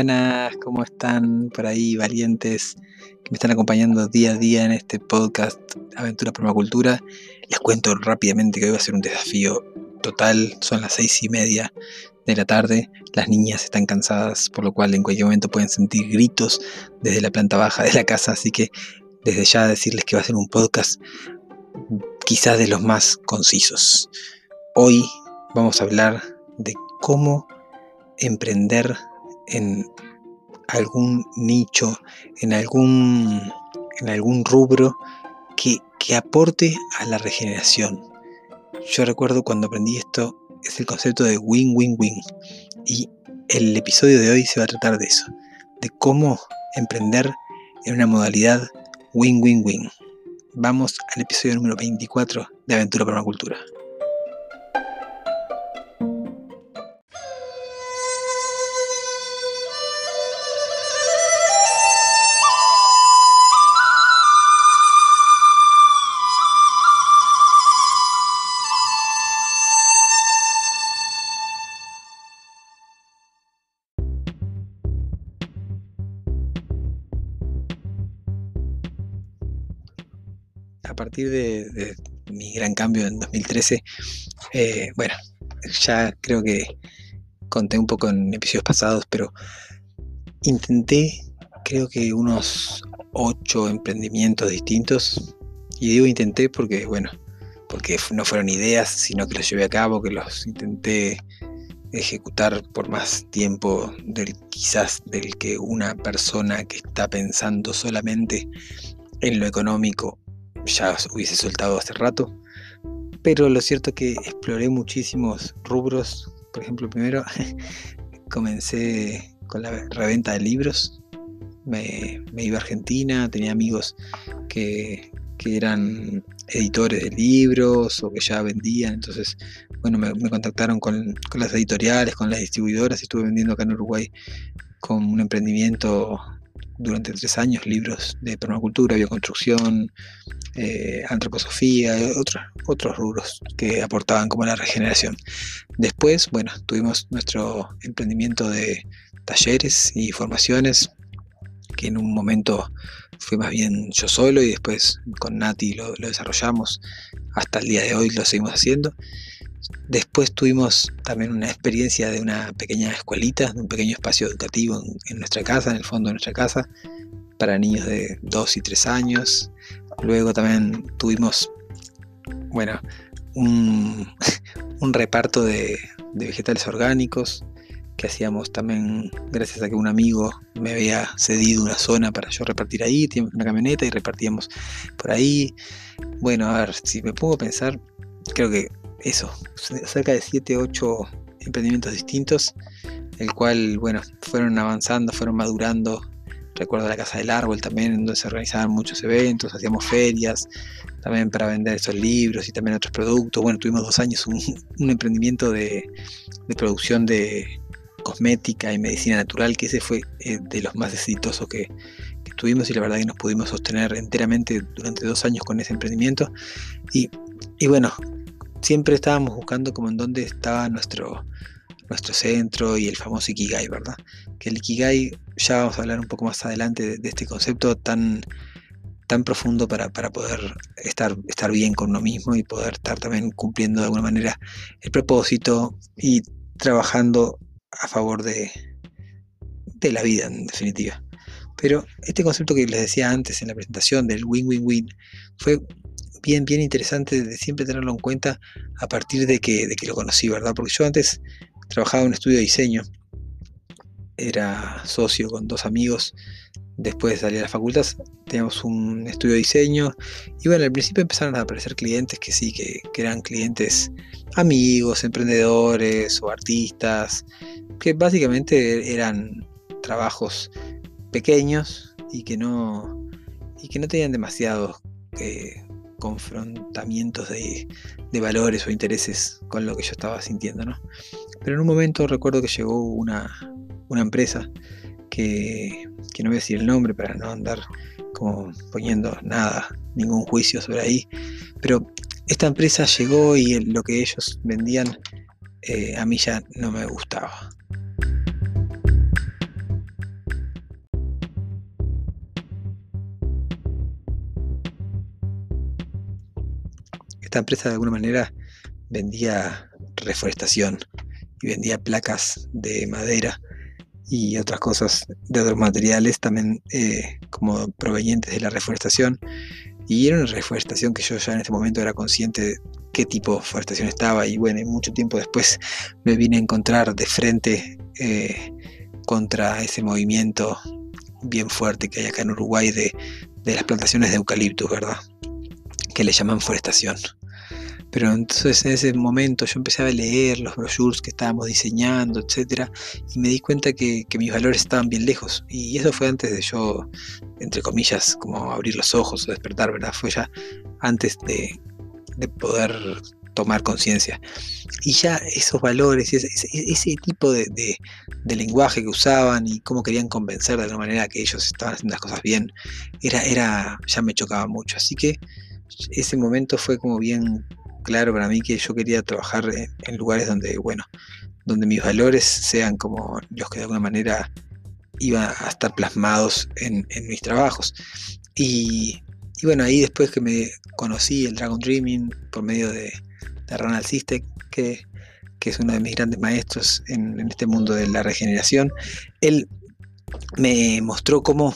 Buenas, ¿cómo están por ahí valientes que me están acompañando día a día en este podcast Aventura Permacultura? Les cuento rápidamente que hoy va a ser un desafío total, son las seis y media de la tarde, las niñas están cansadas, por lo cual en cualquier momento pueden sentir gritos desde la planta baja de la casa, así que desde ya decirles que va a ser un podcast quizás de los más concisos. Hoy vamos a hablar de cómo emprender en algún nicho, en algún, en algún rubro que, que aporte a la regeneración. Yo recuerdo cuando aprendí esto, es el concepto de win-win-win. Y el episodio de hoy se va a tratar de eso, de cómo emprender en una modalidad win-win-win. Vamos al episodio número 24 de Aventura Permacultura. Partir de, mi gran cambio en 2013, eh, bueno, ya creo que conté un poco en episodios pasados, pero intenté, creo que unos ocho emprendimientos distintos. Y digo intenté porque, bueno, porque no fueron ideas, sino que los llevé a cabo, que los intenté ejecutar por más tiempo del quizás del que una persona que está pensando solamente en lo económico ya hubiese soltado hace rato. Pero lo cierto es que exploré muchísimos rubros. Por ejemplo, primero comencé con la reventa de libros. Me, iba a Argentina, tenía amigos que, eran editores de libros o que ya vendían. Entonces, bueno, me, contactaron con, con, las editoriales, con las distribuidoras estuve vendiendo acá en Uruguay con un emprendimiento durante tres años libros de permacultura, bioconstrucción, eh, antroposofía, otros, otros rubros que aportaban como la regeneración. Después, bueno, tuvimos nuestro emprendimiento de talleres y formaciones, que en un momento fue más bien yo solo y después con Nati lo desarrollamos. Hasta el día de hoy lo seguimos haciendo. Después tuvimos también una experiencia de una pequeña escuelita, de un pequeño espacio educativo en, nuestra casa, en el fondo de nuestra casa, para niños de 2 y 3 años. Luego también tuvimos, bueno, un, reparto de, vegetales orgánicos que hacíamos también gracias a que un amigo me había cedido una zona para yo repartir ahí, una camioneta y repartíamos por ahí. Bueno, a ver, si me a pensar, creo que eso, cerca de 7, 8 emprendimientos distintos, el cual, bueno, fueron avanzando, fueron madurando. Recuerdo la Casa del Árbol también, donde se organizaban muchos eventos, hacíamos ferias, también para vender esos libros y también otros productos. Bueno, tuvimos dos años un, emprendimiento de, producción de cosmética y medicina natural, que ese fue eh, de los más exitosos que, tuvimos y la verdad que nos pudimos sostener enteramente durante dos años con ese emprendimiento. Y, y bueno, siempre estábamos buscando como en dónde estaba nuestro, nuestro centro y el famoso Ikigai, ¿verdad? Que el Ikigai, ya vamos a hablar un poco más adelante de, este concepto tan, tan profundo para, poder estar, estar bien con uno mismo y poder estar también cumpliendo de alguna manera el propósito y trabajando a favor de, de la vida, en definitiva. Pero este concepto que les decía antes en la presentación del win-win-win fue bien, bien interesante de siempre tenerlo en cuenta a partir de que, de que lo conocí, ¿verdad? Porque yo antes trabajaba en un estudio de diseño, era socio con dos amigos después de salir a la facultad, teníamos un estudio de diseño. Y bueno, al principio empezaron a aparecer clientes que sí, que, eran clientes amigos, emprendedores o artistas, que básicamente eran trabajos pequeños y que no, y que no tenían demasiados eh, confrontamientos de, valores o intereses con lo que yo estaba sintiendo, ¿no? Pero en un momento recuerdo que llegó una, empresa que, que, no voy a decir el nombre para no andar como poniendo nada, ningún juicio sobre ahí, pero esta empresa llegó y lo que ellos vendían eh, a mí ya no me gustaba. Esta empresa de alguna manera vendía reforestación y vendía placas de madera y otras cosas de otros materiales también eh, como provenientes de la reforestación y era una reforestación que yo ya en este momento era consciente de qué tipo de forestación estaba y bueno, mucho tiempo después me vine a encontrar de frente eh, contra ese movimiento bien fuerte que hay acá en Uruguay de, de las plantaciones de eucaliptus, ¿verdad? Que le llaman forestación. Pero entonces en ese momento yo empecé a leer los brochures que estábamos diseñando, etcétera, y me di cuenta que, mis valores estaban bien lejos. Y eso fue antes de yo, entre comillas, como abrir los ojos o despertar, ¿verdad? Fue ya antes de, poder tomar conciencia. Y ya esos valores, ese, ese tipo de, lenguaje que usaban y cómo querían convencer de alguna manera que ellos estaban haciendo las cosas bien, era, era, ya me chocaba mucho. Así que ese momento fue como bien claro para mí que yo quería trabajar en, lugares donde, bueno, donde mis valores sean como los que de alguna manera iban a estar plasmados en, mis trabajos. Y, bueno, ahí después que me conocí el Dragon Dreaming por medio de, Ronald Sistek, que, es uno de mis grandes maestros en, en este mundo de la regeneración, él me mostró cómo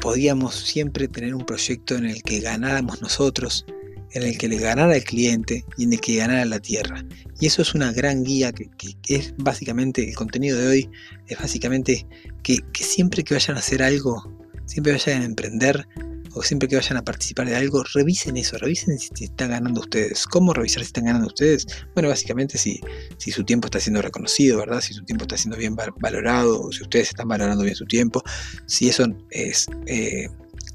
podíamos siempre tener un proyecto en el que ganáramos nosotros, en el que le ganara el cliente y en el que ganara la tierra. Y eso es una gran guía que, es básicamente, el contenido de hoy es básicamente que, siempre que vayan a hacer algo, siempre vayan a emprender o siempre que vayan a participar de algo, revisen eso, revisen si están ganando ustedes. ¿Cómo revisar si están ganando ustedes? Bueno, básicamente si, si su tiempo está siendo reconocido, ¿verdad? Si su tiempo está siendo bien valorado, si ustedes están valorando bien su tiempo, si eso es... Eh,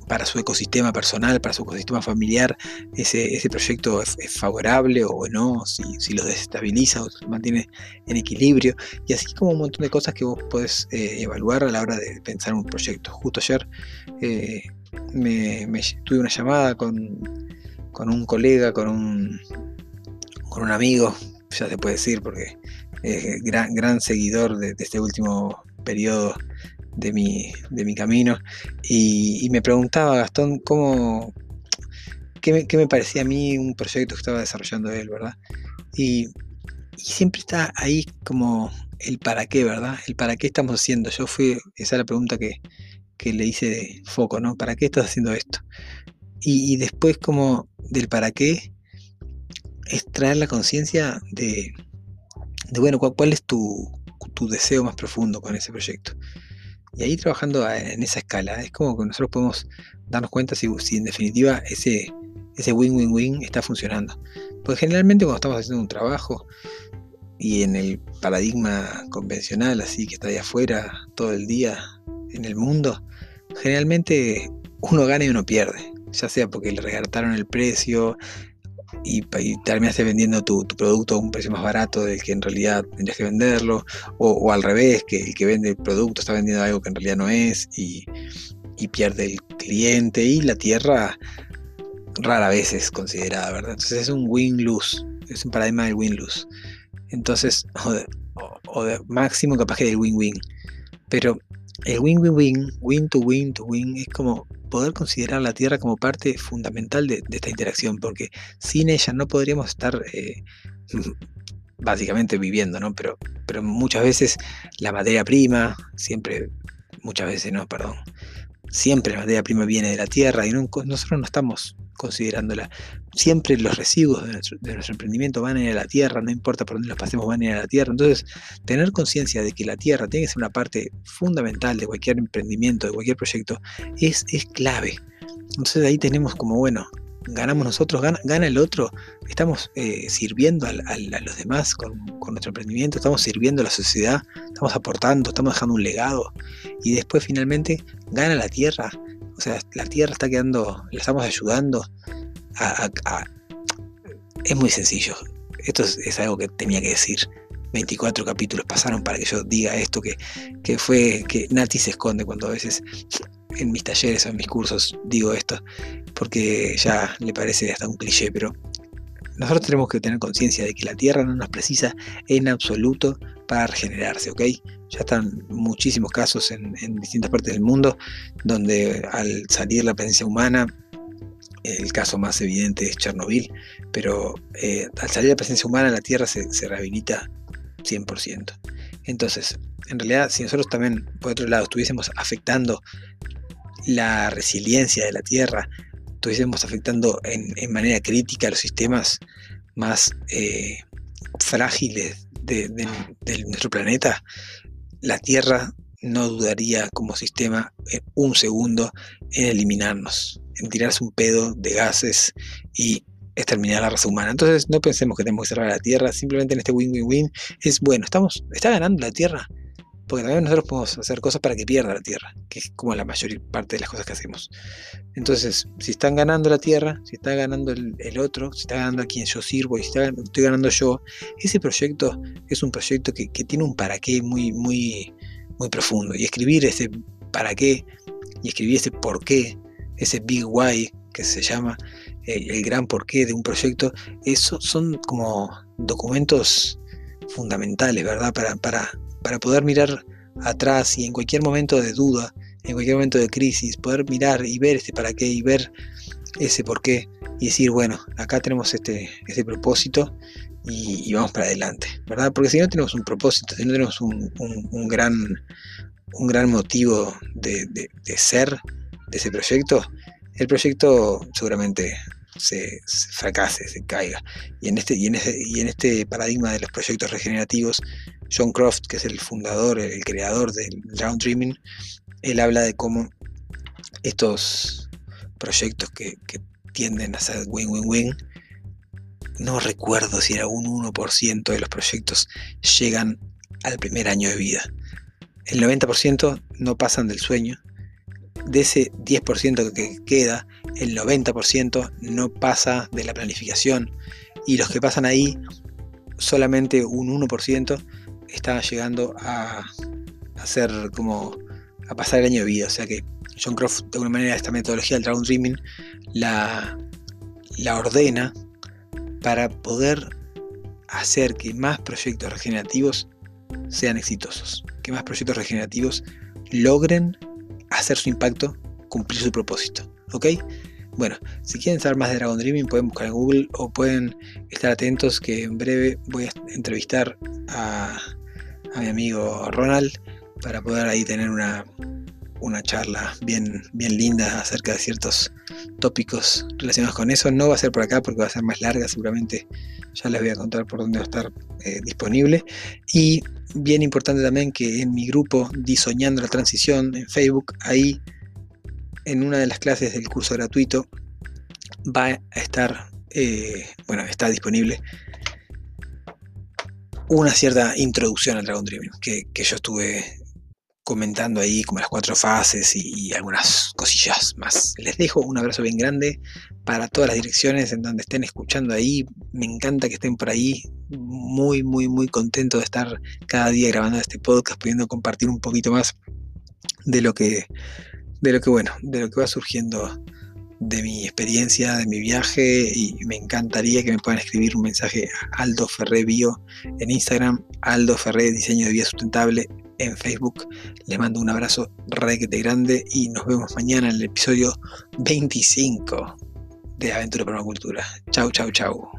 para su ecosistema personal, para su ecosistema familiar, ese, ese proyecto es, favorable o no, si, si lo desestabiliza o se mantiene en equilibrio, y así como un montón de cosas que vos podés eh, evaluar a la hora de pensar un proyecto. Justo ayer eh, me, tuve una llamada con, un colega, con un, con un amigo, ya se puede decir, porque es gran, gran seguidor de este último periodo de mi, de mi camino y, me preguntaba Gastón cómo, qué me, qué parecía a mí un proyecto que estaba desarrollando él, ¿verdad? Y, siempre está ahí como el para qué, ¿verdad? El para qué estamos haciendo. Yo fui, esa es la pregunta que, le hice foco, ¿no? ¿Para qué estás haciendo esto? Y, después como del para qué es traer la conciencia de, de, bueno, cuál, es tu, tu deseo más profundo con ese proyecto. Y ahí trabajando en esa escala, es como que nosotros podemos darnos cuenta si, en definitiva ese ese win-win-win está funcionando. Porque generalmente cuando estamos haciendo un trabajo y en el paradigma convencional, así que está ahí afuera todo el día en el mundo, generalmente uno gana y uno pierde. Ya sea porque le regartaron el precio, y, terminaste vendiendo tu, producto a un precio más barato del que en realidad tendrías que venderlo, o, al revés, que el que vende el producto está vendiendo algo que en realidad no es y, pierde el cliente y la tierra rara vez es considerada, ¿verdad? Entonces es un win-lose, es un paradigma del win-lose. Entonces, o de, máximo capaz que del win-win. Pero el win-win-win, win to win to win, es como poder considerar la Tierra como parte fundamental de, esta interacción, porque sin ella no podríamos estar eh, básicamente viviendo, ¿no? Pero, pero muchas veces la materia prima, siempre, muchas veces no, perdón, siempre la materia prima viene de la tierra y nosotros no estamos considerándola. Siempre los residuos de nuestro, emprendimiento van a ir a la tierra, no importa por dónde los pasemos, van a ir a la tierra. Entonces, tener conciencia de que la tierra tiene que ser una parte fundamental de cualquier emprendimiento, de cualquier proyecto, es, es clave. Entonces ahí tenemos como, bueno, ganamos nosotros, gana, el otro, estamos eh, sirviendo a, los demás con, nuestro emprendimiento, estamos sirviendo a la sociedad, estamos aportando, estamos dejando un legado. Y después finalmente gana la tierra, o sea, la tierra está quedando, la estamos ayudando a... es muy sencillo, esto es, algo que tenía que decir. 24 capítulos pasaron para que yo diga esto que, que fue que Nati se esconde cuando a veces en mis talleres o en mis cursos digo esto, porque ya le parece hasta un cliché, pero nosotros tenemos que tener conciencia de que la Tierra no nos precisa en absoluto para regenerarse, ¿ok? Ya están muchísimos casos en, distintas partes del mundo donde al salir la presencia humana, el caso más evidente es Chernobyl, pero eh, al salir la presencia humana la Tierra se, se rehabilita 100%. Entonces, en realidad, si nosotros también, por otro lado, estuviésemos afectando la resiliencia de la Tierra, estuviésemos afectando en, manera crítica los sistemas más eh, frágiles de, nuestro planeta, la Tierra no dudaría como sistema en un segundo en eliminarnos, en tirarse un pedo de gases y exterminar la raza humana. Entonces no pensemos que tenemos que cerrar la Tierra, simplemente en este win-win-win es bueno, estamos, está ganando la Tierra, porque también nosotros podemos hacer cosas para que pierda la tierra, que es como la mayor parte de las cosas que hacemos. Entonces, si están ganando la tierra, si está ganando el, otro, si está ganando a quien yo sirvo y si estoy ganando yo, ese proyecto es un proyecto que, tiene un para qué muy, muy, muy profundo. Y escribir ese para qué y escribir ese por qué, ese big why que se llama, el, el gran porqué de un proyecto, eso son como documentos fundamentales, ¿verdad? Para, para poder mirar atrás y en cualquier momento de duda, en cualquier momento de crisis, poder mirar y ver este para qué y ver ese por qué y decir, bueno, acá tenemos este, este propósito y, vamos para adelante, ¿verdad? Porque si no tenemos un propósito, si no tenemos un, gran, un gran motivo de, ser de ese proyecto, el proyecto seguramente se, fracase, se caiga. Y en, este, y, en este, paradigma de los proyectos regenerativos, John Croft, que es el fundador, el creador del Drown Dreaming, él habla de cómo estos proyectos que, tienden a ser win-win-win, no recuerdo si era un 1% de los proyectos llegan al primer año de vida. El 90% no pasan del sueño. De ese 10% que queda, el 90% no pasa de la planificación. Y los que pasan ahí, solamente un 1% está llegando a, hacer como a pasar el año de vida. O sea que John Croft, de alguna manera, esta metodología del Dragon Dreaming la, la ordena para poder hacer que más proyectos regenerativos sean exitosos, que más proyectos regenerativos logren hacer su impacto, cumplir su propósito. ¿Ok? Bueno, si quieren saber más de Dragon Dreaming pueden buscar en Google o pueden estar atentos que en breve voy a entrevistar a a mi amigo Ronald para poder ahí tener una, una charla bien, bien linda acerca de ciertos tópicos relacionados con eso. No va a ser por acá porque va a ser más larga, seguramente ya les voy a contar por dónde va a estar eh, disponible. Y bien importante también que en mi grupo Disoñando la Transición en Facebook, ahí en una de las clases del curso gratuito va a estar, eh, bueno, está disponible una cierta introducción al Dragon Dreaming, que, yo estuve comentando ahí como las cuatro fases y, algunas cosillas más. Les dejo un abrazo bien grande para todas las direcciones en donde estén escuchando ahí. Me encanta que estén por ahí. Muy, muy, muy contento de estar cada día grabando este podcast, pudiendo compartir un poquito más de lo que, de lo que bueno, de lo que va surgiendo de mi experiencia, de mi viaje y me encantaría que me puedan escribir un mensaje a Aldo Ferré Bio en Instagram, Aldo Ferré Diseño de Vida Sustentable en Facebook. Les mando un abrazo requete grande y nos vemos mañana en el episodio 25 de Aventura Permacultura. Chau, chau, chau.